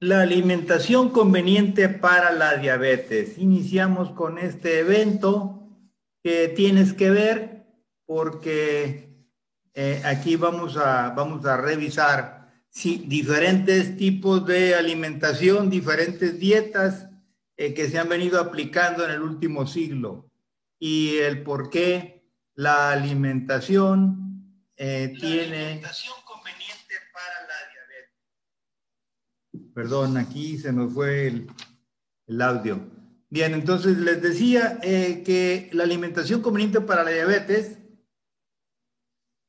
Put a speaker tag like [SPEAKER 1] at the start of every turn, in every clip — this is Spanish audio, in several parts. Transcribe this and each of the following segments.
[SPEAKER 1] La alimentación conveniente para la diabetes. Iniciamos con este evento que tienes que ver porque eh, aquí vamos a, vamos a revisar diferentes tipos de alimentación, diferentes dietas eh, que se han venido aplicando en el último siglo y el por qué la alimentación eh, tiene... Perdón, aquí se nos fue el, audio. Bien, entonces les decía eh, que la alimentación conveniente para la diabetes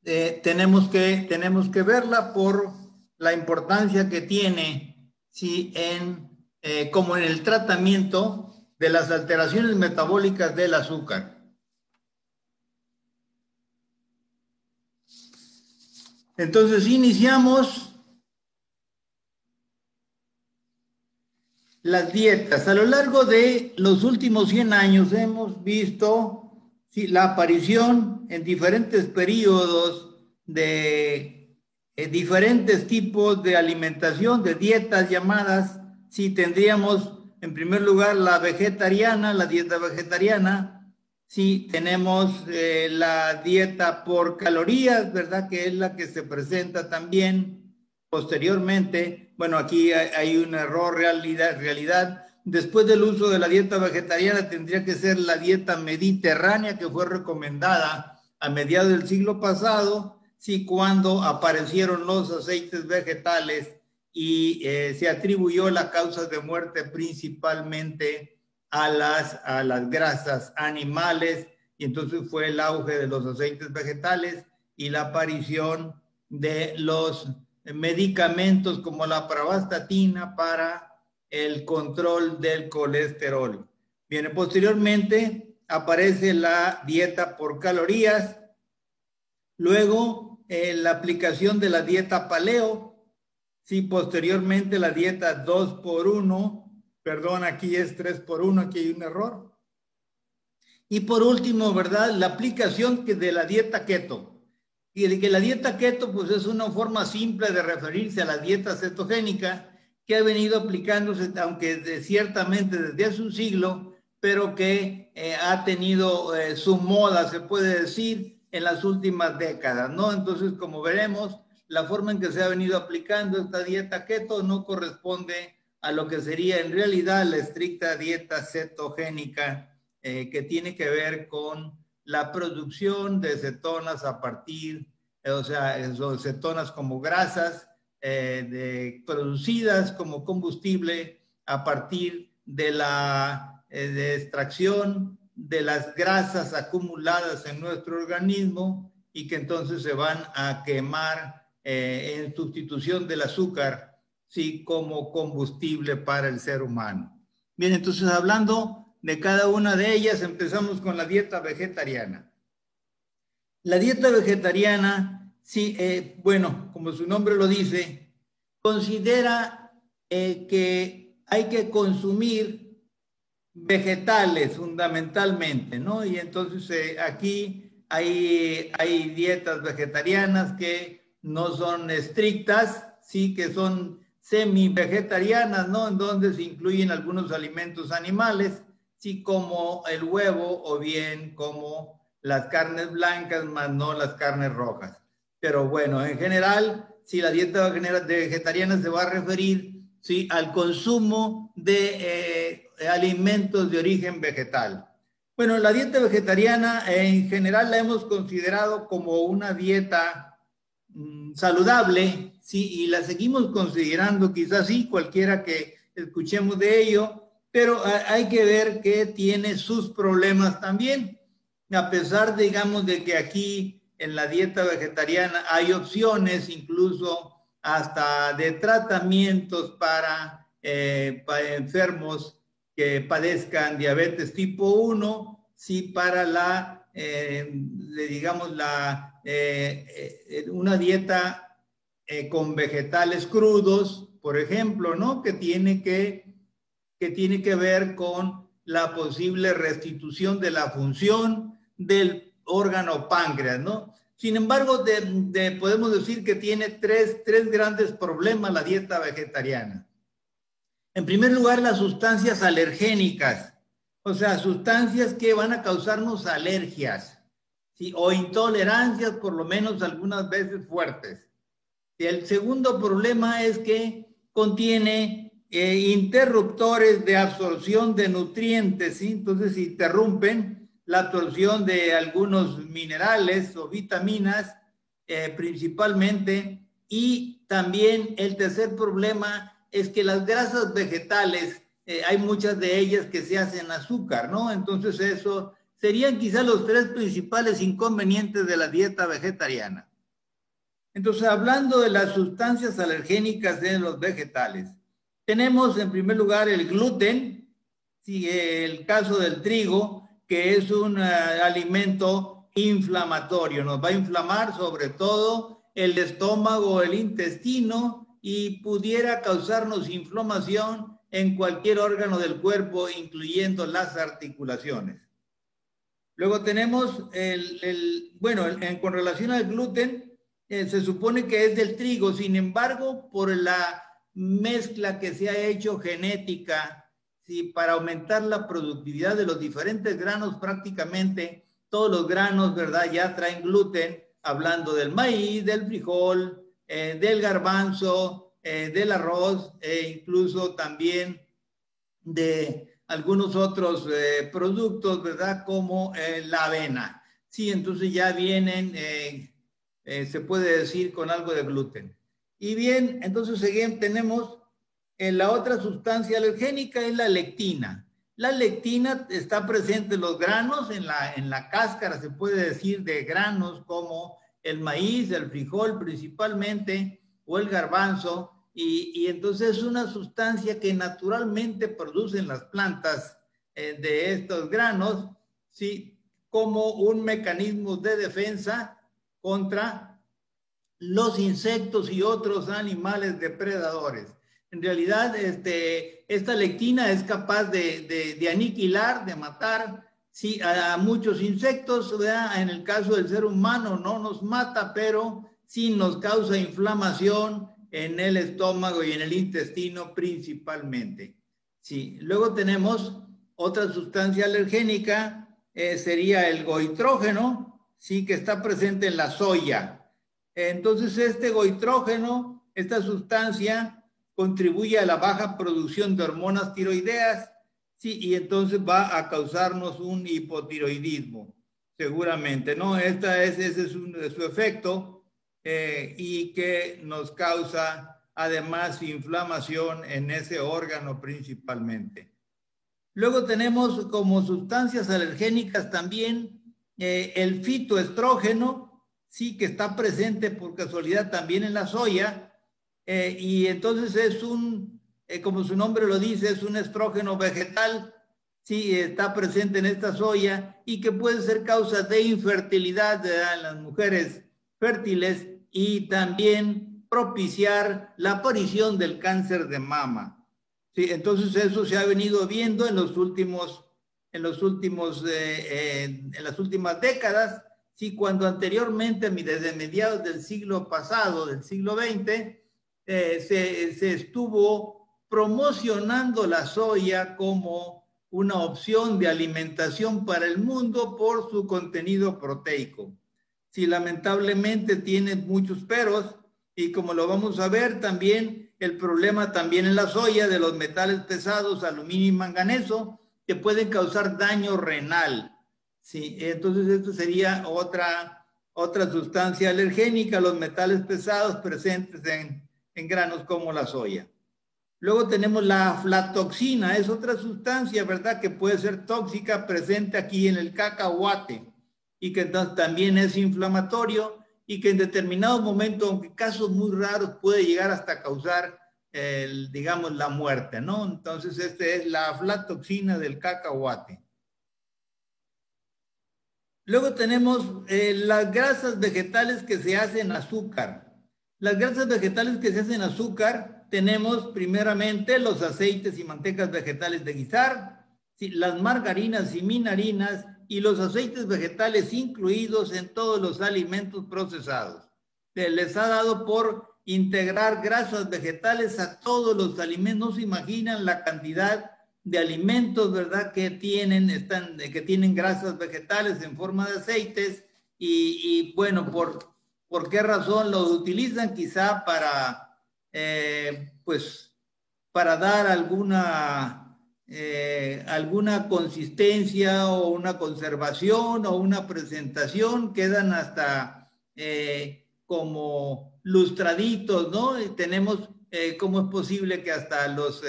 [SPEAKER 1] eh, tenemos, que, tenemos que verla por la importancia que tiene si en, eh, como en el tratamiento de las alteraciones metabólicas del azúcar. Entonces iniciamos las dietas. A lo largo de los últimos 100 años hemos visto la aparición en diferentes periodos de eh, diferentes tipos de alimentación, de dietas llamadas. Si tendríamos en primer lugar la vegetariana, la dieta vegetariana. Si tenemos eh, la dieta por calorías, ¿verdad? Que es la que se presenta también posteriormente bueno, aquí hay un error realidad, realidad. Después del uso de la dieta vegetariana tendría que ser la dieta mediterránea que fue recomendada a mediados del siglo pasado, sí, cuando aparecieron los aceites vegetales y eh, se atribuyó la causa de muerte principalmente a las, a las grasas animales y entonces fue el auge de los aceites vegetales y la aparición de los medicamentos como la pravastatina para el control del colesterol. Viene posteriormente aparece la dieta por calorías, luego eh, la aplicación de la dieta paleo, sí, posteriormente la dieta 2 por 1, perdón, aquí es 3 por 1, aquí hay un error. Y por último, ¿verdad? La aplicación de la dieta keto y de que la dieta keto pues es una forma simple de referirse a la dieta cetogénica que ha venido aplicándose, aunque ciertamente desde hace un siglo, pero que eh, ha tenido eh, su moda, se puede decir, en las últimas décadas, ¿no? Entonces, como veremos, la forma en que se ha venido aplicando esta dieta keto no corresponde a lo que sería en realidad la estricta dieta cetogénica eh, que tiene que ver con la producción de cetonas a partir, eh, o sea, cetonas como grasas eh, producidas como combustible a partir de la eh, extracción de las grasas acumuladas en nuestro organismo y que entonces se van a quemar en sustitución del azúcar, sí, como combustible para el ser humano. Bien, entonces hablando de cada una de ellas. Empezamos con la dieta vegetariana. La dieta vegetariana, sí, eh, bueno, como su nombre lo dice, considera eh, que hay que consumir vegetales fundamentalmente, ¿no? Y entonces eh, aquí hay, hay dietas vegetarianas que no son estrictas, sí, que son semi-vegetarianas, ¿no? En donde se incluyen algunos alimentos animales sí como el huevo o bien como las carnes blancas, más no las carnes rojas. Pero bueno, en general, si la dieta vegetariana se va a referir sí, al consumo de eh, alimentos de origen vegetal. Bueno, la dieta vegetariana en general la hemos considerado como una dieta mm, saludable, sí, y la seguimos considerando, quizás sí, cualquiera que escuchemos de ello, pero hay que ver que tiene sus problemas también. A pesar, digamos, de que aquí en la dieta vegetariana hay opciones, incluso hasta de tratamientos para, eh, enfermos que padezcan diabetes tipo 1, sí para la, eh, digamos, la, eh, una dieta con vegetales crudos, por ejemplo, ¿no? Que tiene que que tiene que ver con la posible restitución de la función del órgano páncreas, ¿no? Sin embargo, podemos decir que tiene tres, tres grandes problemas la dieta vegetariana. En primer lugar, las sustancias alergénicas, o sea, sustancias que van a causarnos alergias ¿sí? o intolerancias, por lo menos algunas veces fuertes. Y el segundo problema es que contiene eh, interruptores de absorción de nutrientes, ¿sí? entonces interrumpen la absorción de algunos minerales o vitaminas eh, principalmente. Y también el tercer problema es que las grasas vegetales, eh, hay muchas de ellas que se hacen azúcar, ¿no? Entonces eso serían quizás los tres principales inconvenientes de la dieta vegetariana. Entonces, hablando de las sustancias alergénicas de los vegetales, tenemos en primer lugar el gluten, sí, el caso del trigo, que es un eh, alimento inflamatorio, nos va a inflamar sobre todo el estómago, el intestino y pudiera causarnos inflamación en cualquier órgano del cuerpo, incluyendo las articulaciones. Luego tenemos el, bueno, con relación al gluten, eh, se supone que es del trigo, sin embargo, por la mezcla que se ha hecho genética, ¿sí? para aumentar la productividad de los diferentes granos, prácticamente todos los granos, ¿verdad? Ya traen gluten, hablando del maíz, del frijol, eh, del garbanzo, eh, del arroz e incluso también de algunos otros eh, productos, ¿verdad? Como la avena. Sí, entonces ya vienen, se puede decir, con algo de gluten. Y bien, entonces seguimos, tenemos la otra sustancia alergénica, es la lectina. La lectina está presente en los granos, en la, en la cáscara, se puede decir, de granos como el maíz, el frijol principalmente, o el garbanzo, y, entonces es una sustancia que naturalmente producen las plantas eh, de estos granos, ¿sí? como un mecanismo de defensa contra los insectos y otros animales depredadores. En realidad, este, esta lectina es capaz de, de aniquilar, de matar a, muchos insectos, en el caso del ser humano no nos mata, pero sí nos causa inflamación en el estómago y en el intestino principalmente. Sí, luego tenemos otra sustancia alergénica, eh, sería el goitrógeno, que está presente en la soya. Entonces, este goitrógeno, esta sustancia, contribuye a la baja producción de hormonas tiroideas Sí, y entonces va a causarnos un hipotiroidismo, seguramente, ¿no? Esta es, ese es su efecto eh, y que nos causa además inflamación en ese órgano principalmente. Luego tenemos como sustancias alergénicas también eh, el fitoestrógeno, sí, que está presente por casualidad también en la soya, eh, y entonces es un eh, como su nombre lo dice, es un estrógeno vegetal, sí, está presente en esta soya y que puede ser causa de infertilidad en las mujeres fértiles y también propiciar la aparición del cáncer de mama. Sí, entonces eso se ha venido viendo en los últimos, en los últimos, eh, en las últimas décadas, sí, cuando anteriormente, desde mediados del siglo pasado, del siglo XX, se, se estuvo promocionando la soya como una opción de alimentación para el mundo por su contenido proteico. Si lamentablemente tiene muchos peros y como lo vamos a ver también el problema también en la soya de los metales pesados, aluminio y manganeso, que pueden causar daño renal. Sí, entonces esto sería otra, otra sustancia alergénica, los metales pesados presentes en, en granos como la soya. Luego tenemos la aflatoxina, es otra sustancia, ¿verdad? Que puede ser tóxica, presente aquí en el cacahuate y que también es inflamatorio y que en determinado momento, aunque casos muy raros, puede llegar hasta causar, el, digamos, la muerte, ¿no? Entonces, esta es la aflatoxina del cacahuate. Luego tenemos eh, las grasas vegetales que se hacen azúcar. Las grasas vegetales que se hacen azúcar tenemos primeramente los aceites y mantecas vegetales de guisar, las margarinas y minarinas y los aceites vegetales incluidos en todos los alimentos procesados. Se les ha dado por integrar grasas vegetales a todos los alimentos. No se imaginan la cantidad de alimentos, ¿verdad? Que tienen, están, que tienen grasas vegetales en forma de aceites y, bueno, por, ¿por qué razón los utilizan? Quizá para, eh, pues, para dar alguna, eh, alguna consistencia o una conservación o una presentación, quedan hasta eh, como lustraditos, ¿no? Y tenemos, ¿cómo es posible que hasta los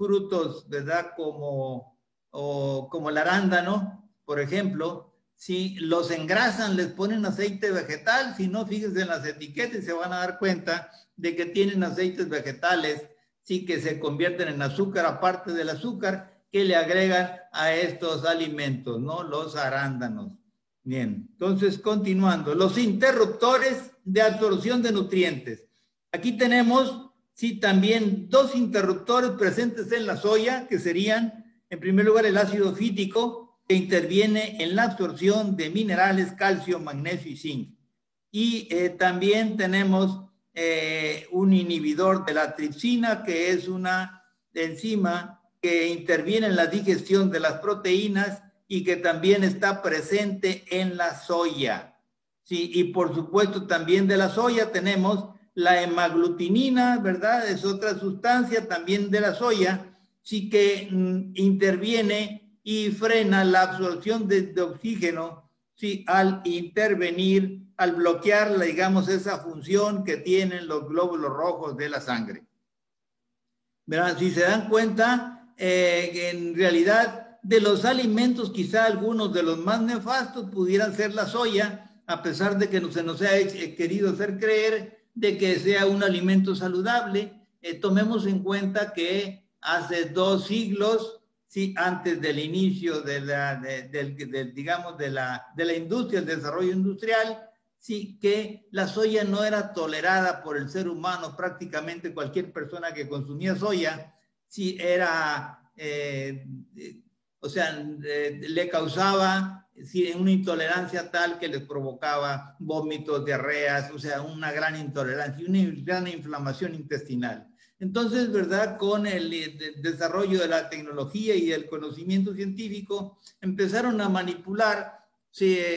[SPEAKER 1] frutos, ¿verdad? Como, o, como el arándano, por ejemplo, si los engrasan, les ponen aceite vegetal, si no, fíjense en las etiquetas y se van a dar cuenta de que tienen aceites vegetales, sí que se convierten en azúcar, aparte del azúcar que le agregan a estos alimentos, ¿no? Los arándanos. Bien, entonces continuando, los interruptores de absorción de nutrientes. Aquí tenemos sí, también dos interruptores presentes en la soya, que serían, en primer lugar, el ácido fítico, que interviene en la absorción de minerales, calcio, magnesio y zinc. Y eh, también tenemos eh, un inhibidor de la tripsina, que es una enzima que interviene en la digestión de las proteínas y que también está presente en la soya. Sí, y por supuesto también de la soya tenemos la hemaglutinina, ¿verdad? Es otra sustancia también de la soya, sí que mm, interviene y frena la absorción de, oxígeno, sí, al intervenir, al bloquear, digamos, esa función que tienen los glóbulos rojos de la sangre. ¿Verdad? Si se dan cuenta, eh, en realidad de los alimentos, quizá algunos de los más nefastos pudieran ser la soya, a pesar de que no se nos ha querido hacer creer de que sea un alimento saludable. Eh, tomemos en cuenta que hace dos siglos, sí, antes del inicio de la, del, digamos, de la, de la industria, el desarrollo industrial, sí, que la soya no era tolerada por el ser humano, prácticamente cualquier persona que consumía soya, sí, era, eh, o sea, eh, le causaba una intolerancia tal que les provocaba vómitos, diarreas, o sea, una gran intolerancia, una gran inflamación intestinal. Entonces, ¿verdad? Con el, desarrollo de la tecnología y el conocimiento científico, empezaron a manipular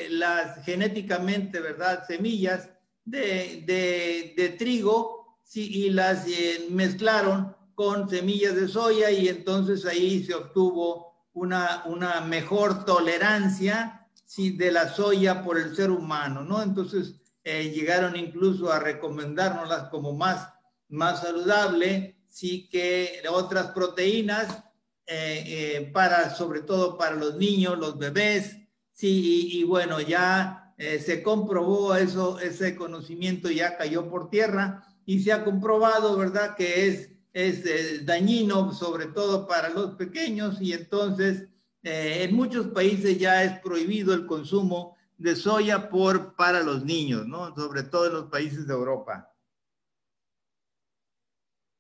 [SPEAKER 1] las genéticamente, ¿verdad? Semillas de, trigo y las eh, mezclaron con semillas de soya y entonces ahí se obtuvo una, una mejor tolerancia ¿sí? de la soya por el ser humano, ¿no? Entonces eh, llegaron incluso a recomendárnoslas como más, más saludable, sí que otras proteínas, eh, eh, para, sobre todo para los niños, los bebés, sí, y, y bueno, ya se comprobó eso, ese conocimiento ya cayó por tierra y se ha comprobado, ¿verdad?, que es es eh, dañino, sobre todo para los pequeños, y entonces eh, en muchos países ya es prohibido el consumo de soya por, para los niños, ¿no? Sobre todo en los países de Europa.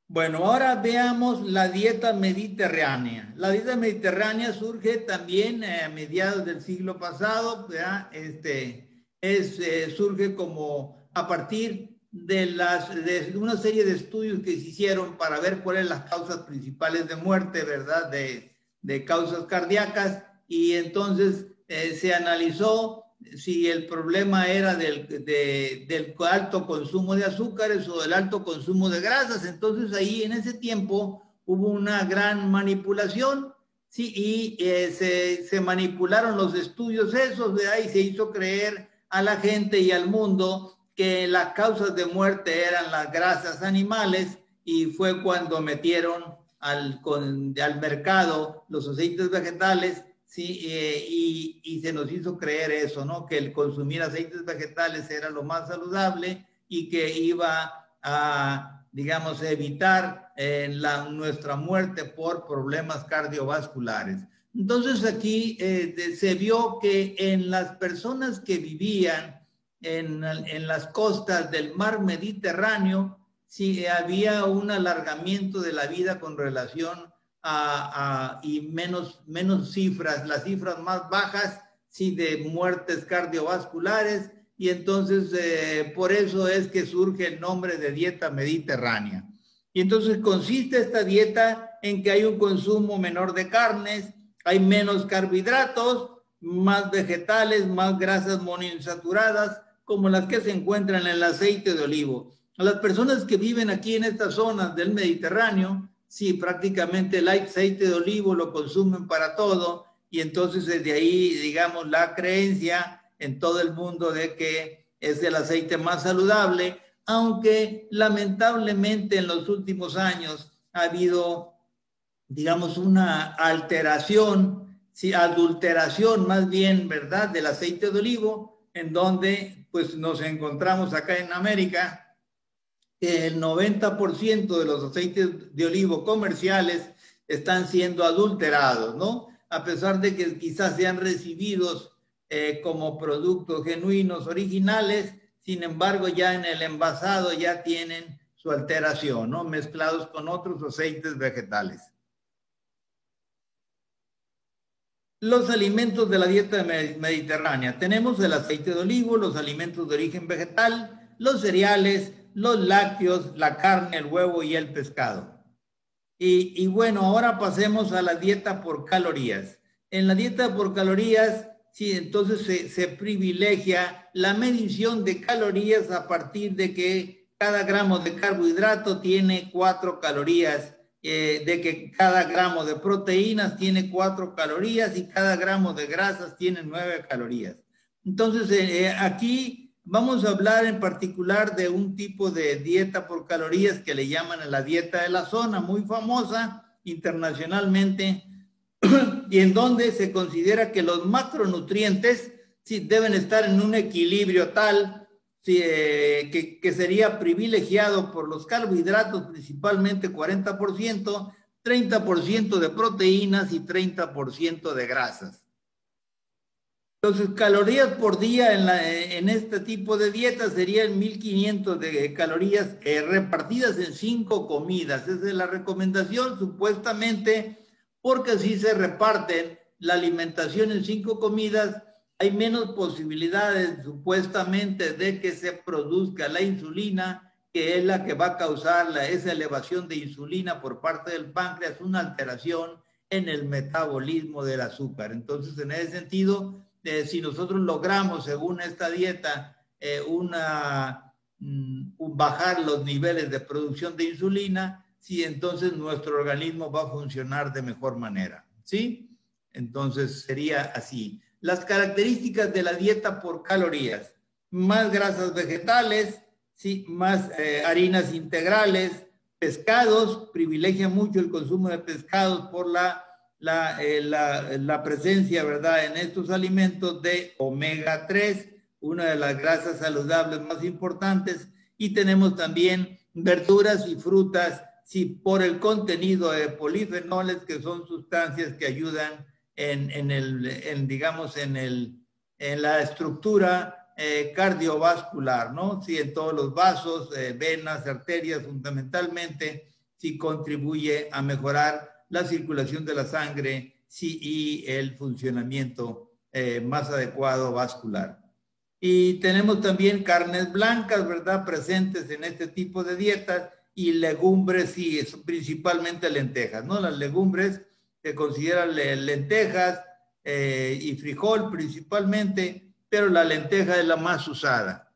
[SPEAKER 1] Bueno, ahora veamos la dieta mediterránea. La dieta mediterránea surge también a mediados del siglo pasado, Este, es, eh, surge como a partir de, las, de una serie de estudios que se hicieron para ver cuáles las causas principales de muerte, ¿verdad? De, de causas cardíacas y entonces eh, se analizó si el problema era del, de, del alto consumo de azúcares o del alto consumo de grasas. Entonces ahí en ese tiempo hubo una gran manipulación, sí, y eh, se, se, manipularon los estudios esos, de ahí se hizo creer a la gente y al mundo que las causas de muerte eran las grasas animales y fue cuando metieron al, al mercado los aceites vegetales ¿sí? Eh, y, y, se nos hizo creer eso, ¿no? Que el consumir aceites vegetales era lo más saludable y que iba a, digamos, evitar eh, la, nuestra muerte por problemas cardiovasculares. Entonces aquí eh, se vio que en las personas que vivían en, las costas del mar Mediterráneo, sí había un alargamiento de la vida con relación a, y menos, menos cifras, las cifras más bajas, sí, de muertes cardiovasculares y entonces eh, por eso es que surge el nombre de dieta mediterránea. Y entonces consiste esta dieta en que hay un consumo menor de carnes, hay menos carbohidratos, más vegetales, más grasas monoinsaturadas, como las que se encuentran en el aceite de olivo. A las personas que viven aquí en estas zonas del Mediterráneo, sí, prácticamente el aceite de olivo lo consumen para todo y entonces desde ahí, digamos, la creencia en todo el mundo de que es el aceite más saludable, aunque lamentablemente en los últimos años ha habido, digamos, una alteración, sí, adulteración más bien, ¿verdad?, del aceite de olivo, en donde pues nos encontramos acá en América, el 90% de los aceites de olivo comerciales están siendo adulterados, ¿no? A pesar de que quizás sean recibidos eh, como productos genuinos, originales, sin embargo ya en el envasado ya tienen su alteración, ¿no? Mezclados con otros aceites vegetales. Los alimentos de la dieta mediterránea. Tenemos el aceite de olivo, los alimentos de origen vegetal, los cereales, los lácteos, la carne, el huevo y el pescado. Y, bueno, ahora pasemos a la dieta por calorías. En la dieta por calorías Sí, entonces se, privilegia la medición de calorías a partir de que cada gramo de carbohidrato tiene cuatro calorías, eh, de que cada gramo de proteínas tiene cuatro calorías y cada gramo de grasas tiene nueve calorías. Entonces, eh, eh, aquí vamos a hablar en particular de un tipo de dieta por calorías que le llaman la dieta de la zona, muy famosa internacionalmente y en donde se considera que los macronutrientes sí, deben estar en un equilibrio tal eh, que, que, sería privilegiado por los carbohidratos, principalmente 40%, 30% de proteínas y 30% de grasas. Entonces, calorías por día en, la, en este tipo de dieta serían 1500 de calorías eh, repartidas en cinco comidas. Esa es la recomendación, supuestamente porque así se reparten la alimentación en cinco comidas, hay menos posibilidades supuestamente de que se produzca la insulina, que es la que va a causar la, esa elevación de insulina por parte del páncreas, una alteración en el metabolismo del azúcar. Entonces, en ese sentido, eh, si nosotros logramos, según esta dieta, eh, mm, bajar los niveles de producción de insulina, sí, entonces nuestro organismo va a funcionar de mejor manera, ¿sí? Entonces sería así. Las características de la dieta por calorías, más grasas vegetales, sí, más eh, harinas integrales, pescados, privilegia mucho el consumo de pescados por la, la, eh, la, presencia, ¿verdad?, en estos alimentos de omega 3, una de las grasas saludables más importantes, y tenemos también verduras y frutas si por el contenido de polifenoles, que son sustancias que ayudan en, en el, digamos, en, el, en la estructura eh, cardiovascular, ¿no? Si en todos los vasos, eh, venas, arterias, fundamentalmente, si contribuye a mejorar la circulación de la sangre sí, y el funcionamiento eh, más adecuado vascular. Y tenemos también carnes blancas, ¿verdad? Presentes en este tipo de dietas y legumbres, sí, principalmente lentejas, ¿no? Las legumbres se consideran lentejas eh, y frijol principalmente, pero la lenteja es la más usada.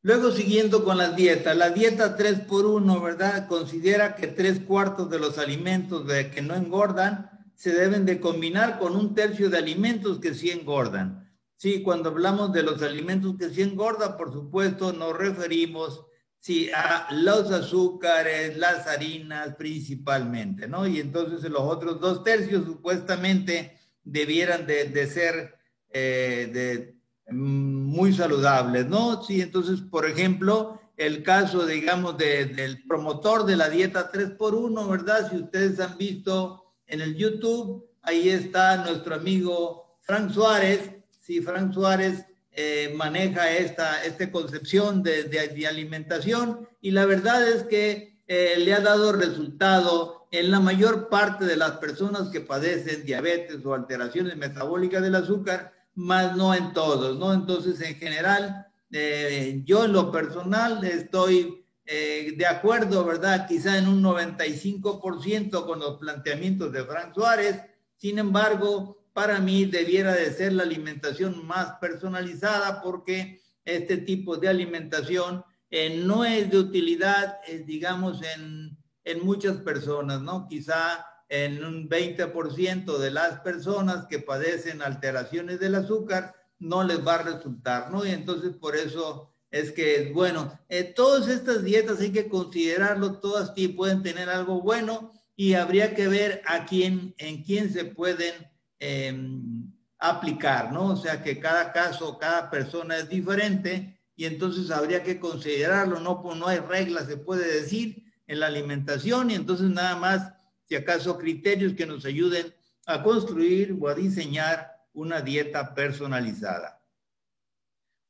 [SPEAKER 1] Luego, siguiendo con las dietas, la dieta 3 por 1, ¿verdad? Considera que tres cuartos de los alimentos de que no engordan se deben de combinar con un tercio de alimentos que sí engordan. Sí, cuando hablamos de los alimentos que sí engordan, por supuesto, nos referimos Sí, a los azúcares, las harinas principalmente, ¿no? Y entonces los otros dos tercios supuestamente debieran de, ser eh, de, mm, muy saludables, ¿no? Sí, entonces, por ejemplo, el caso, digamos, del promotor de la dieta 3x1, ¿verdad? Si ustedes han visto en el YouTube, ahí está nuestro amigo Frank Suárez. Sí, Frank Suárez eh, maneja esta, esta concepción de, de, alimentación y la verdad es que eh, le ha dado resultado en la mayor parte de las personas que padecen diabetes o alteraciones metabólicas del azúcar, más no en todos, ¿no? Entonces, en general, eh, yo en lo personal estoy de acuerdo, ¿verdad? Quizá en un 95% con los planteamientos de Frank Suárez. Sin embargo, para mí debiera de ser la alimentación más personalizada porque este tipo de alimentación eh, no es de utilidad, digamos, en, en muchas personas, ¿no? Quizá en un 20% de las personas que padecen alteraciones del azúcar no les va a resultar, ¿no? Y entonces por eso es que, bueno, eh, todas estas dietas hay que considerarlo, todas sí pueden tener algo bueno y habría que ver a quién, en quién se pueden em, aplicar, ¿no? O sea que cada caso, cada persona es diferente y entonces habría que considerarlo, no, pues no hay reglas, se puede decir, en la alimentación y entonces nada más si acaso criterios que nos ayuden a construir o a diseñar una dieta personalizada.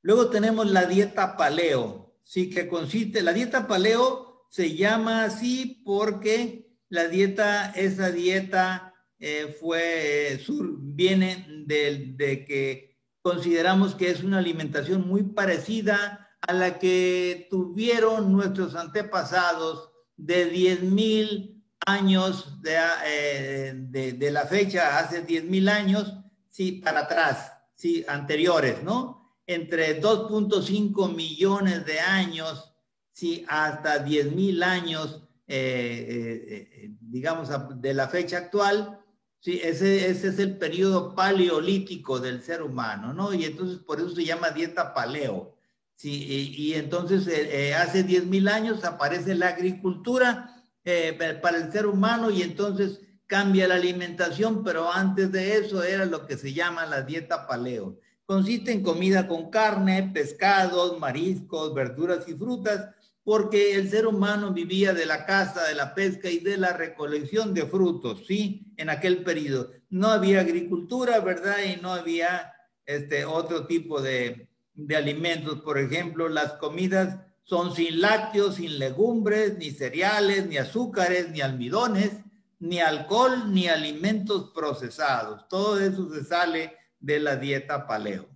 [SPEAKER 1] Luego tenemos la dieta paleo, sí que consiste, la dieta paleo se llama así porque la dieta, esa dieta eh, fue, sur, viene de, de que consideramos que es una alimentación muy parecida a la que tuvieron nuestros antepasados de 10.000 años eh, de, de, la fecha, hace 10 mil años, sí, para atrás, sí, anteriores, ¿no? Entre 2.5 millones de años, sí, hasta 10 mil años, eh, eh, digamos, de la fecha actual, sí, ese, ese es el periodo paleolítico del ser humano, ¿no? Y entonces por eso se llama dieta paleo. Sí, y, entonces hace 10 mil años aparece la agricultura eh, para el ser humano y entonces cambia la alimentación, pero antes de eso era lo que se llama la dieta paleo. Consiste en comida con carne, pescados, mariscos, verduras y frutas, porque el ser humano vivía de la caza, de la pesca y de la recolección de frutos, ¿sí? En aquel periodo. No había agricultura, ¿verdad? Y no había este otro tipo de, de alimentos. Por ejemplo, las comidas son sin lácteos, sin legumbres, ni cereales, ni azúcares, ni almidones, ni alcohol, ni alimentos procesados. Todo eso se sale de la dieta paleo.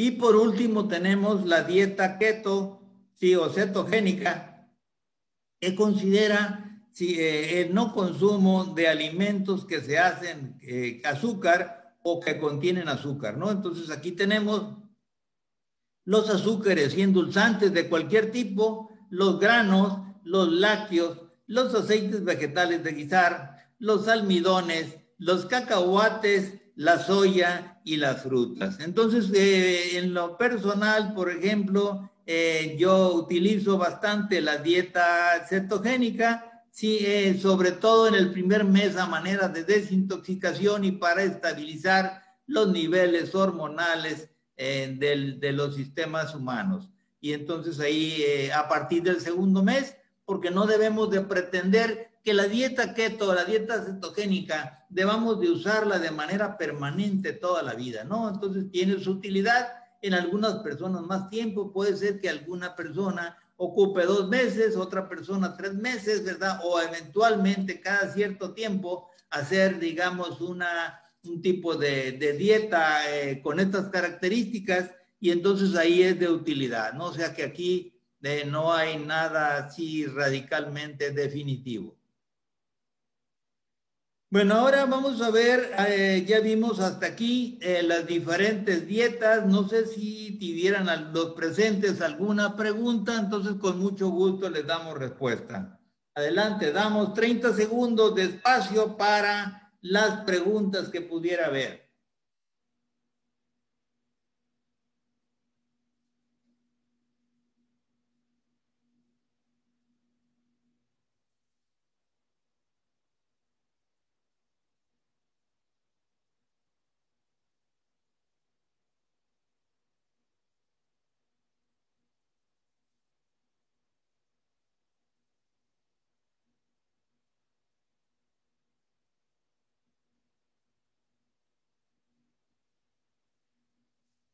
[SPEAKER 1] Y por último tenemos la dieta keto, sí, o cetogénica, que considera eh, el no consumo de alimentos que se hacen eh, azúcar o que contienen azúcar, ¿no? Entonces aquí tenemos los azúcares y endulzantes de cualquier tipo, los granos, los lácteos, los aceites vegetales de guisar, los almidones, los cacahuates, la soya y las frutas. Entonces, eh, en lo personal, por ejemplo, eh, yo utilizo bastante la dieta cetogénica, eh, sobre todo en el primer mes a manera de desintoxicación y para estabilizar los niveles hormonales de los sistemas humanos. Y entonces ahí, a partir del segundo mes, porque no debemos de pretender que la dieta keto, la dieta cetogénica, debamos de usarla de manera permanente toda la vida, ¿no? Entonces tiene su utilidad en algunas personas más tiempo, puede ser que alguna persona ocupe dos meses, otra persona tres meses, ¿verdad? O eventualmente cada cierto tiempo hacer, digamos, una un tipo de, dieta eh, con estas características y entonces ahí es de utilidad, ¿no? O sea que aquí eh, no hay nada así radicalmente definitivo. Bueno, ahora vamos a ver, eh, ya vimos hasta aquí las diferentes dietas. No sé si tuvieran los presentes alguna pregunta, entonces con mucho gusto les damos respuesta. Adelante, damos 30 segundos de espacio para las preguntas que pudiera haber.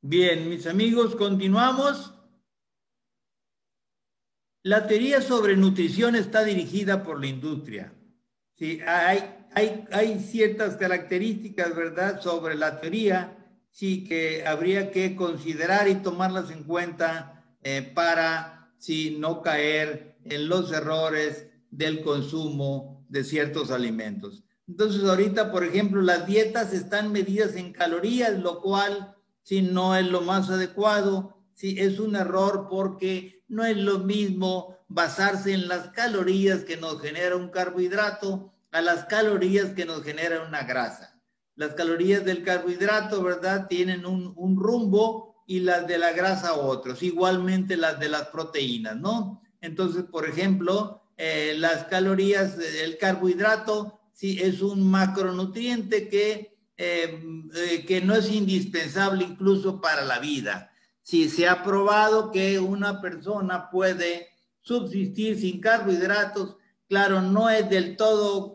[SPEAKER 1] Bien, mis amigos, continuamos. La teoría sobre nutrición está dirigida por la industria. Sí, hay, hay, hay ciertas características, ¿verdad?, sobre la teoría, sí, que habría que considerar y tomarlas en cuenta eh, para, sí, no caer en los errores del consumo de ciertos alimentos. Entonces, ahorita, por ejemplo, las dietas están medidas en calorías, lo cual, si no es lo más adecuado, si es un error porque no es lo mismo basarse en las calorías que nos genera un carbohidrato a las calorías que nos genera una grasa. Las calorías del carbohidrato, ¿verdad? Tienen un, rumbo y las de la grasa otros. Igualmente las de las proteínas, ¿no? Entonces, por ejemplo, eh, las calorías del carbohidrato sí es un macronutriente que, eh, eh, que no es indispensable incluso para la vida. Si se ha probado que una persona puede subsistir sin carbohidratos. Claro, no es del todo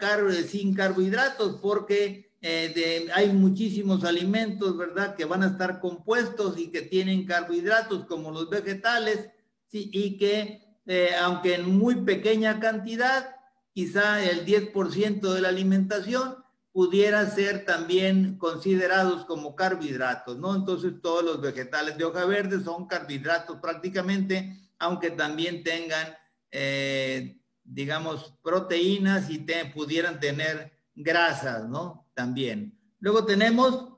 [SPEAKER 1] sin carbohidratos porque eh, hay muchísimos alimentos, ¿verdad?, que van a estar compuestos y que tienen carbohidratos como los vegetales, ¿sí? y que eh, aunque en muy pequeña cantidad, quizá el 10% de la alimentación pudiera ser también considerados como carbohidratos, ¿no? Entonces todos los vegetales de hoja verde son carbohidratos prácticamente aunque también tengan, eh, digamos, proteínas y pudieran tener grasas, ¿no? También. Luego tenemos,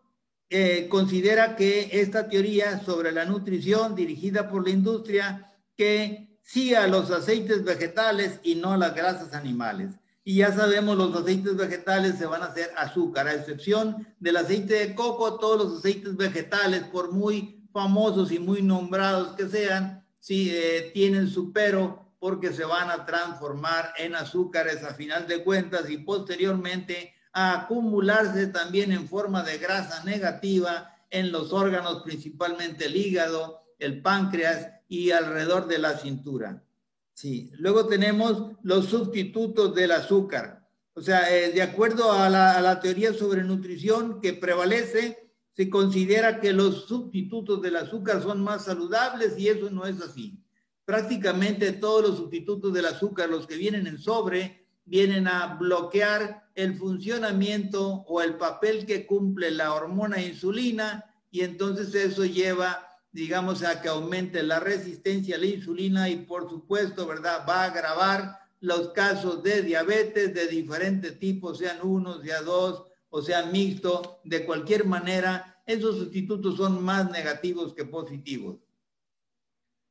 [SPEAKER 1] eh, considera que esta teoría sobre la nutrición dirigida por la industria, que sí a los aceites vegetales y no a las grasas animales. Y ya sabemos, los aceites vegetales se van a hacer azúcar, a excepción del aceite de coco, todos los aceites vegetales, por muy famosos y muy nombrados que sean, sí eh, tienen su pero porque se van a transformar en azúcares a final de cuentas y posteriormente a acumularse también en forma de grasa negativa en los órganos, principalmente el hígado, el páncreas y alrededor de la cintura. Sí, luego tenemos los sustitutos del azúcar. O sea, eh, de acuerdo a la, a la teoría sobre nutrición que prevalece, se considera que los sustitutos del azúcar son más saludables y eso no es así. Prácticamente todos los sustitutos del azúcar, los que vienen en sobre, vienen a bloquear el funcionamiento o el papel que cumple la hormona insulina y entonces eso lleva, digamos, a que aumente la resistencia a la insulina y por supuesto, ¿verdad? Va a agravar los casos de diabetes de diferentes tipos, sean unos, sean dos, o sea mixto, de cualquier manera, esos sustitutos son más negativos que positivos.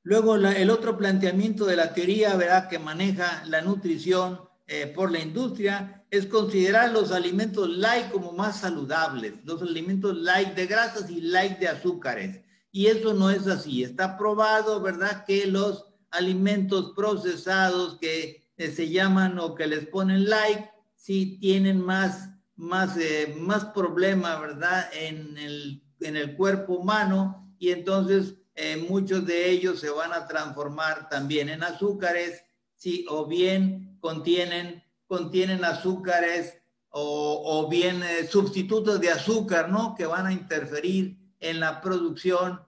[SPEAKER 1] Luego, el otro planteamiento de la teoría, ¿verdad?, que maneja la nutrición eh, por la industria, es considerar los alimentos light como más saludables, los alimentos light de grasas y light de azúcares. Y eso no es así. Está probado, ¿verdad?, que los alimentos procesados que eh, se llaman o que les ponen light, sí tienen más más, eh, más problema, ¿verdad?, en el, en el cuerpo humano y entonces eh, muchos de ellos se van a transformar también en azúcares, sí, o bien contienen, contienen azúcares o, o bien sustitutos de azúcar, ¿no?, que van a interferir en la producción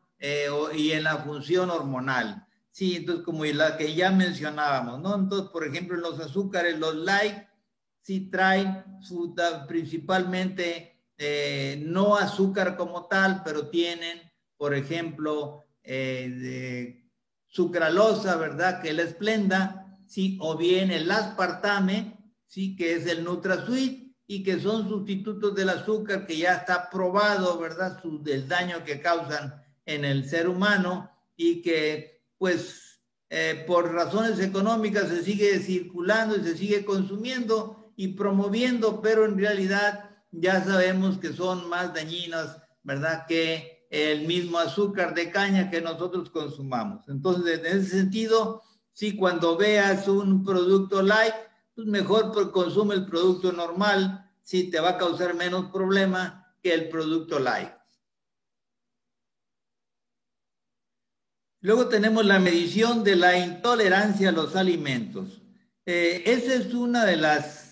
[SPEAKER 1] y en la función hormonal. Sí, entonces como la que ya mencionábamos, ¿no? Entonces, por ejemplo, los azúcares, los light, sí traen su, principalmente eh, no azúcar como tal, pero tienen, por ejemplo, eh, sucralosa, ¿verdad? Que la esplenda, sí, o bien el aspartame, sí, que es el NutraSweet, y que son sustitutos del azúcar que ya está probado, ¿verdad? Su, del daño que causan en el ser humano y que, pues, eh, por razones económicas se sigue circulando y se sigue consumiendo y promoviendo, pero en realidad ya sabemos que son más dañinas, ¿verdad? Que el mismo azúcar de caña que nosotros consumamos. Entonces, en ese sentido, si cuando veas un producto light, pues mejor consume el producto normal, si te va a causar menos problema que el producto light. Luego tenemos la medición de la intolerancia a los alimentos. Eh, esa es una de las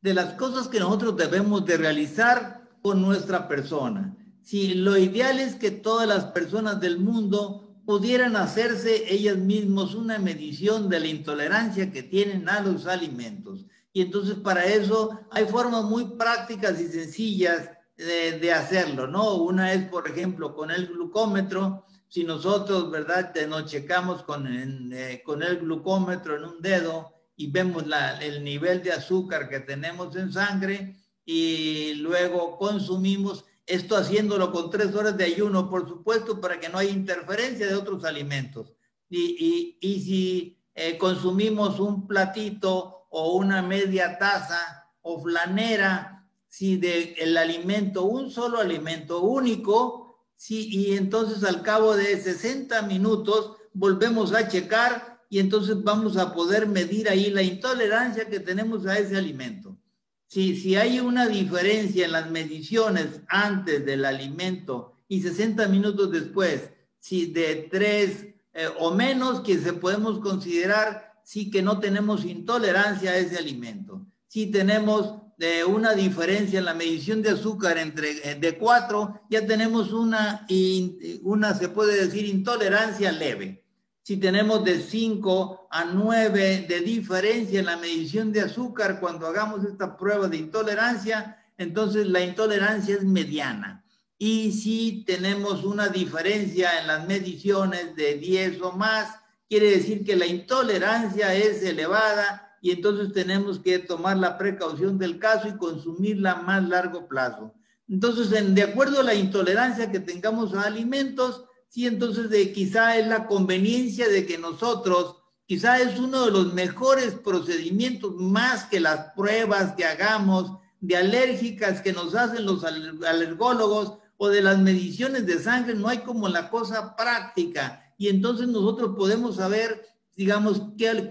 [SPEAKER 1] de las cosas que nosotros debemos de realizar con nuestra persona. Si lo ideal es que todas las personas del mundo pudieran hacerse ellas mismas una medición de la intolerancia que tienen a los alimentos. Y entonces para eso hay formas muy prácticas y sencillas de, hacerlo, ¿no? Una es, por ejemplo, con el glucómetro. Si nosotros, ¿verdad? Nos checamos con, eh, con el glucómetro en un dedo y vemos la, el nivel de azúcar que tenemos en sangre y luego consumimos, esto haciéndolo con tres horas de ayuno, por supuesto, para que no haya interferencia de otros alimentos. Y, y, y si eh, consumimos un platito o una media taza o flanera, si de el alimento, un solo alimento único, si, y entonces al cabo de 60 minutos volvemos a checar y entonces vamos a poder medir ahí la intolerancia que tenemos a ese alimento. Si, si hay una diferencia en las mediciones antes del alimento y 60 minutos después, si de 3 eh, o menos, que se podemos considerar sí que no tenemos intolerancia a ese alimento. Si tenemos de una diferencia en la medición de azúcar entre eh, de 4, ya tenemos una, una, se puede decir, intolerancia leve. Si tenemos de 5 a 9 de diferencia en la medición de azúcar cuando hagamos esta prueba de intolerancia, entonces la intolerancia es mediana. Y si tenemos una diferencia en las mediciones de 10 o más, quiere decir que la intolerancia es elevada y entonces tenemos que tomar la precaución del caso y consumirla a más largo plazo. Entonces, en, de acuerdo a la intolerancia que tengamos a alimentos, sí, entonces de, quizá es la conveniencia de que nosotros, quizá es uno de los mejores procedimientos más que las pruebas que hagamos de alérgicas que nos hacen los alergólogos o de las mediciones de sangre, no hay como la cosa práctica. Y entonces nosotros podemos saber digamos,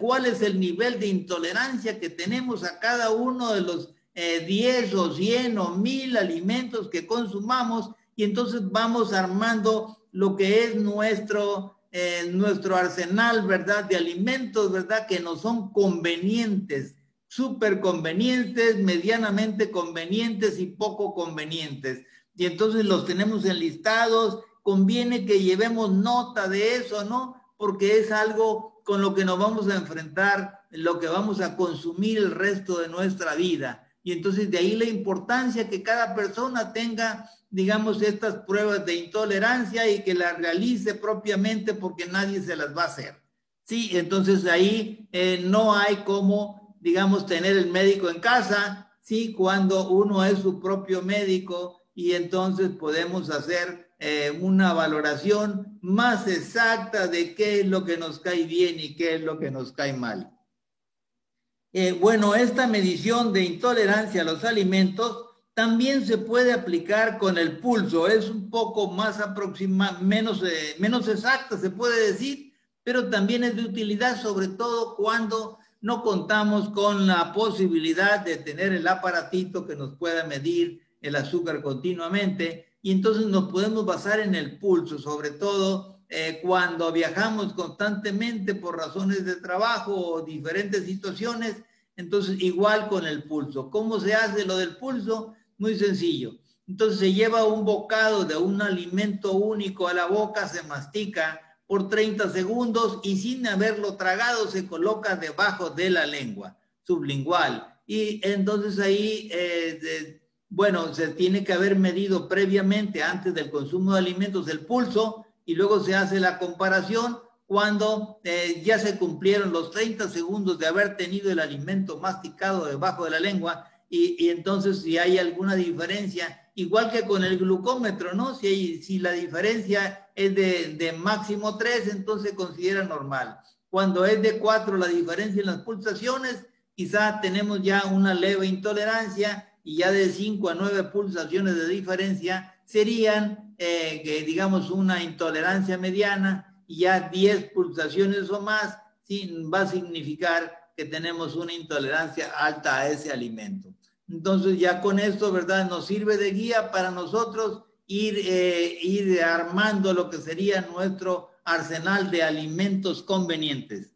[SPEAKER 1] cuál es el nivel de intolerancia que tenemos a cada uno de los 10 eh, o 100 o 1000 alimentos que consumamos y entonces vamos armando lo que es nuestro, eh, nuestro arsenal, ¿verdad? De alimentos, ¿verdad? Que nos son convenientes, súper convenientes, medianamente convenientes y poco convenientes. Y entonces los tenemos enlistados, conviene que llevemos nota de eso, ¿no? Porque es algo con lo que nos vamos a enfrentar, lo que vamos a consumir el resto de nuestra vida. Y entonces de ahí la importancia que cada persona tenga, digamos, estas pruebas de intolerancia y que las realice propiamente porque nadie se las va a hacer. Sí, entonces ahí eh, no hay como, digamos, tener el médico en casa, sí, cuando uno es su propio médico y entonces podemos hacer eh, una valoración más exacta de qué es lo que nos cae bien y qué es lo que nos cae mal. Eh, bueno, esta medición de intolerancia a los alimentos también se puede aplicar con el pulso. Es un poco más aproximada, menos, eh, menos exacta, se puede decir, pero también es de utilidad, sobre todo cuando no contamos con la posibilidad de tener el aparatito que nos pueda medir el azúcar continuamente y entonces nos podemos basar en el pulso, sobre todo eh, cuando viajamos constantemente por razones de trabajo o diferentes situaciones, entonces igual con el pulso. ¿Cómo se hace lo del pulso? Muy sencillo. Entonces se lleva un bocado de un alimento único a la boca, se mastica por 30 segundos y sin haberlo tragado se coloca debajo de la lengua sublingual. Y entonces ahí eh, bueno, se tiene que haber medido previamente antes del consumo de alimentos el pulso y luego se hace la comparación cuando eh, ya se cumplieron los 30 segundos de haber tenido el alimento masticado debajo de la lengua y, entonces si hay alguna diferencia, igual que con el glucómetro, ¿no? Si, hay, si la diferencia es de, de máximo 3, entonces se considera normal. Cuando es de 4 la diferencia en las pulsaciones, quizá tenemos ya una leve intolerancia y ya de 5 a 9 pulsaciones de diferencia serían, eh, digamos, una intolerancia mediana y ya 10 pulsaciones o más sí, va a significar que tenemos una intolerancia alta a ese alimento. Entonces ya con esto, ¿verdad? Nos sirve de guía para nosotros ir, eh, ir armando lo que sería nuestro arsenal de alimentos convenientes.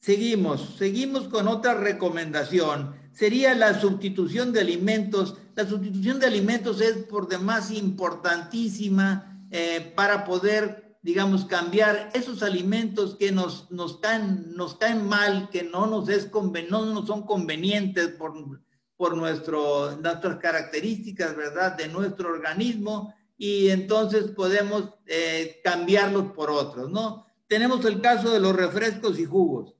[SPEAKER 1] Seguimos, seguimos con otra recomendación. Sería la sustitución de alimentos. La sustitución de alimentos es por demás importantísima eh, para poder digamos, cambiar esos alimentos que nos, nos, caen, nos caen mal, que no nos, es no nos son convenientes por, por nuestro, nuestras características, ¿verdad?, de nuestro organismo y entonces podemos eh, cambiarlos por otros, ¿no? Tenemos el caso de los refrescos y jugos.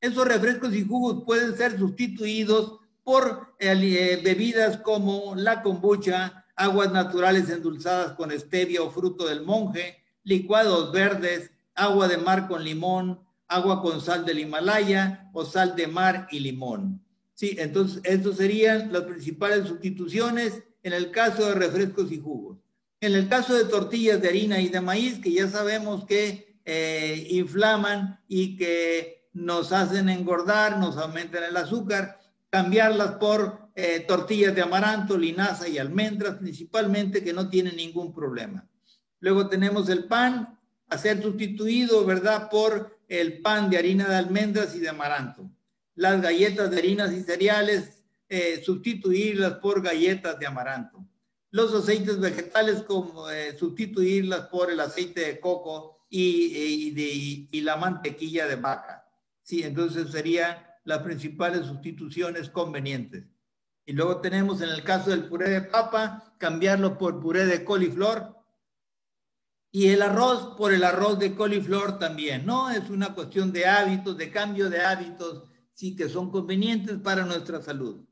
[SPEAKER 1] Esos refrescos y jugos pueden ser sustituidos por eh, bebidas como la kombucha, aguas naturales endulzadas con stevia o fruto del monje, licuados verdes, agua de mar con limón, agua con sal del Himalaya o sal de mar y limón. Sí, entonces estos serían las principales sustituciones en el caso de refrescos y jugos. En el caso de tortillas de harina y de maíz, que ya sabemos que eh, inflaman y que nos hacen engordar, nos aumentan el azúcar, cambiarlas por eh, tortillas de amaranto, linaza y almendras, principalmente que no tienen ningún problema. Luego tenemos el pan a ser sustituido, ¿verdad?, por el pan de harina de almendras y de amaranto. Las galletas de harinas y cereales, eh, sustituirlas por galletas de amaranto. Los aceites vegetales, como eh, sustituirlas por el aceite de coco y, y, la mantequilla de vaca. Sí, entonces serían las principales sustituciones convenientes. Y luego tenemos en el caso del puré de papa, cambiarlo por puré de coliflor y el arroz por el arroz de coliflor también, ¿no? Es una cuestión de hábitos, de cambio de hábitos, sí, que son convenientes para nuestra salud.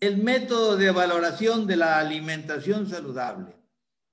[SPEAKER 1] El método de valoración de la alimentación saludable.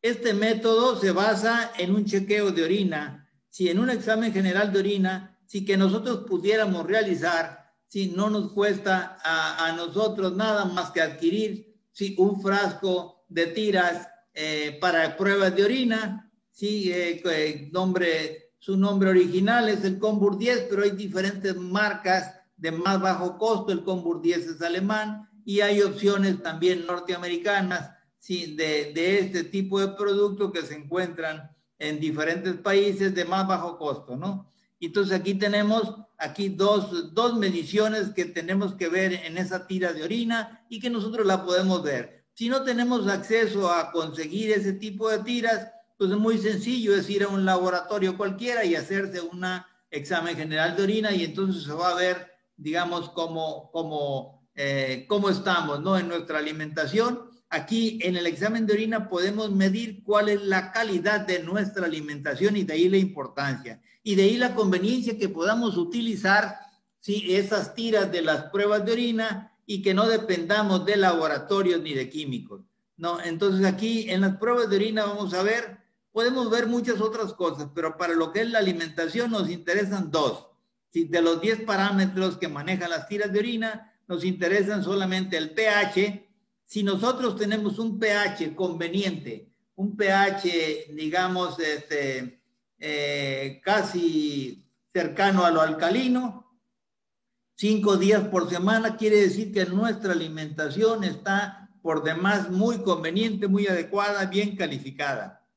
[SPEAKER 1] Este método se basa en un chequeo de orina. Si en un examen general de orina, si que nosotros pudiéramos realizar, si no nos cuesta a, nosotros nada más que adquirir si un frasco de tiras eh, para pruebas de orina, Sí, eh, nombre, su nombre original es el Combur 10, pero hay diferentes marcas de más bajo costo. El Combur 10 es alemán y hay opciones también norteamericanas sí, de, de este tipo de producto que se encuentran en diferentes países de más bajo costo, ¿no? Entonces aquí tenemos aquí dos, dos mediciones que tenemos que ver en esa tira de orina y que nosotros la podemos ver. Si no tenemos acceso a conseguir ese tipo de tiras, pues es muy sencillo, es ir a un laboratorio cualquiera y hacerse un examen general de orina y entonces se va a ver, digamos, cómo, cómo, eh, cómo estamos, ¿no? En nuestra alimentación. Aquí en el examen de orina podemos medir cuál es la calidad de nuestra alimentación y de ahí la importancia. Y de ahí la conveniencia que podamos utilizar ¿sí? esas tiras de las pruebas de orina y que no dependamos de laboratorios ni de químicos. No, entonces aquí en las pruebas de orina vamos a ver Podemos ver muchas otras cosas, pero para lo que es la alimentación nos interesan dos. Si de los 10 parámetros que manejan las tiras de orina, nos interesan solamente el pH. Si nosotros tenemos un pH conveniente, un pH, digamos, este, eh, casi cercano a lo alcalino, cinco días por semana, quiere decir que nuestra alimentación está por demás muy conveniente, muy adecuada, bien calificada.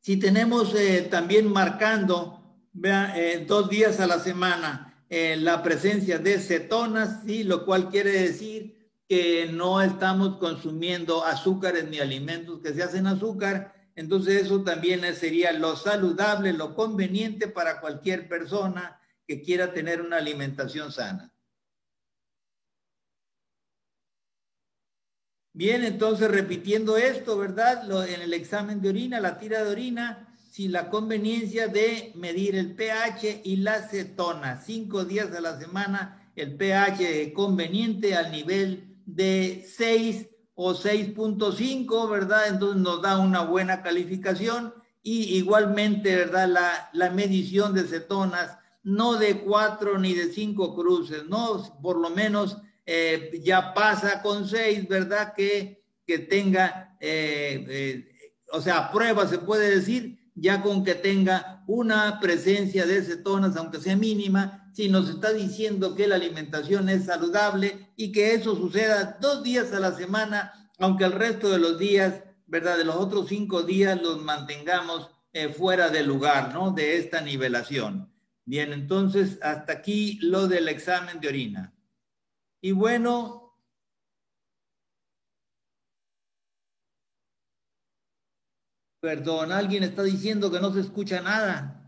[SPEAKER 1] Si tenemos eh, también marcando vea, eh, dos días a la semana eh, la presencia de cetonas, ¿sí? lo cual quiere decir que no estamos consumiendo azúcares ni alimentos que se hacen azúcar, entonces eso también sería lo saludable, lo conveniente para cualquier persona que quiera tener una alimentación sana. Bien, entonces repitiendo esto, ¿verdad? en el examen de orina, la tira de orina, si la conveniencia de medir el pH y la cetona, cinco días a la semana, el pH conveniente al nivel de 6 o 6.5, ¿verdad? Entonces nos da una buena calificación y igualmente, ¿verdad? La, la medición de cetonas, no de cuatro ni de cinco cruces, no, por lo menos eh, ya pasa con seis, ¿verdad? Que, que tenga, eh, eh, o sea, prueba se puede decir, ya con que tenga una presencia de cetonas, aunque sea mínima, si nos está diciendo que la alimentación es saludable y que eso suceda dos días a la semana, aunque el resto de los días, ¿verdad? De los otros cinco días los mantengamos fuera del lugar, ¿no? De esta nivelación. Bien, entonces hasta aquí lo del examen de orina. Y bueno, Perdón, alguien está diciendo que no se escucha nada.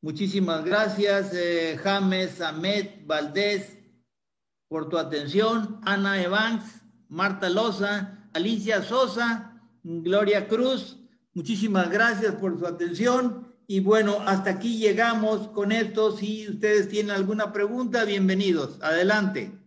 [SPEAKER 1] Muchísimas gracias, eh, James Ahmed Valdés, por tu atención. Ana Evans, Marta Loza, Alicia Sosa, Gloria Cruz, muchísimas gracias por su atención. Y bueno, hasta aquí llegamos con esto. Si ustedes tienen alguna pregunta, bienvenidos. Adelante.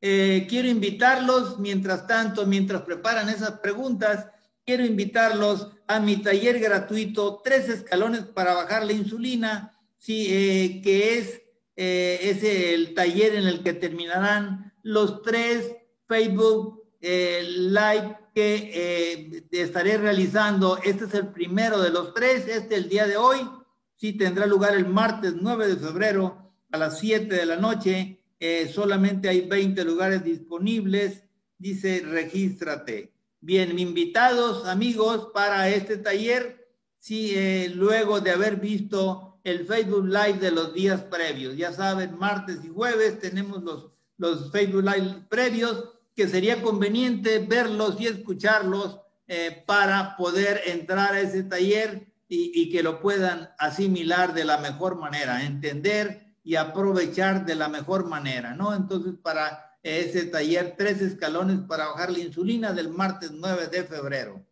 [SPEAKER 1] Eh, quiero invitarlos, mientras tanto, mientras preparan esas preguntas, quiero invitarlos a mi taller gratuito, tres escalones para bajar la insulina, sí, eh, que es, eh, el taller en el que terminarán los tres Facebook Live que estaré realizando. Este es el primero de los tres, este el día de hoy. Sí, tendrá lugar el martes 9 de febrero a las 7 de la noche. Solamente hay 20 lugares disponibles. Dice, regístrate. Bien, invitados amigos para este taller, sí, eh, luego de haber visto el Facebook Live de los días previos. Ya saben, martes y jueves tenemos los, los Facebook Live previos, que sería conveniente verlos y escucharlos eh, para poder entrar a ese taller y, y que lo puedan asimilar de la mejor manera, entender y aprovechar de la mejor manera, ¿no? Entonces, para ese taller Tres Escalones para bajar la insulina del martes 9 de febrero.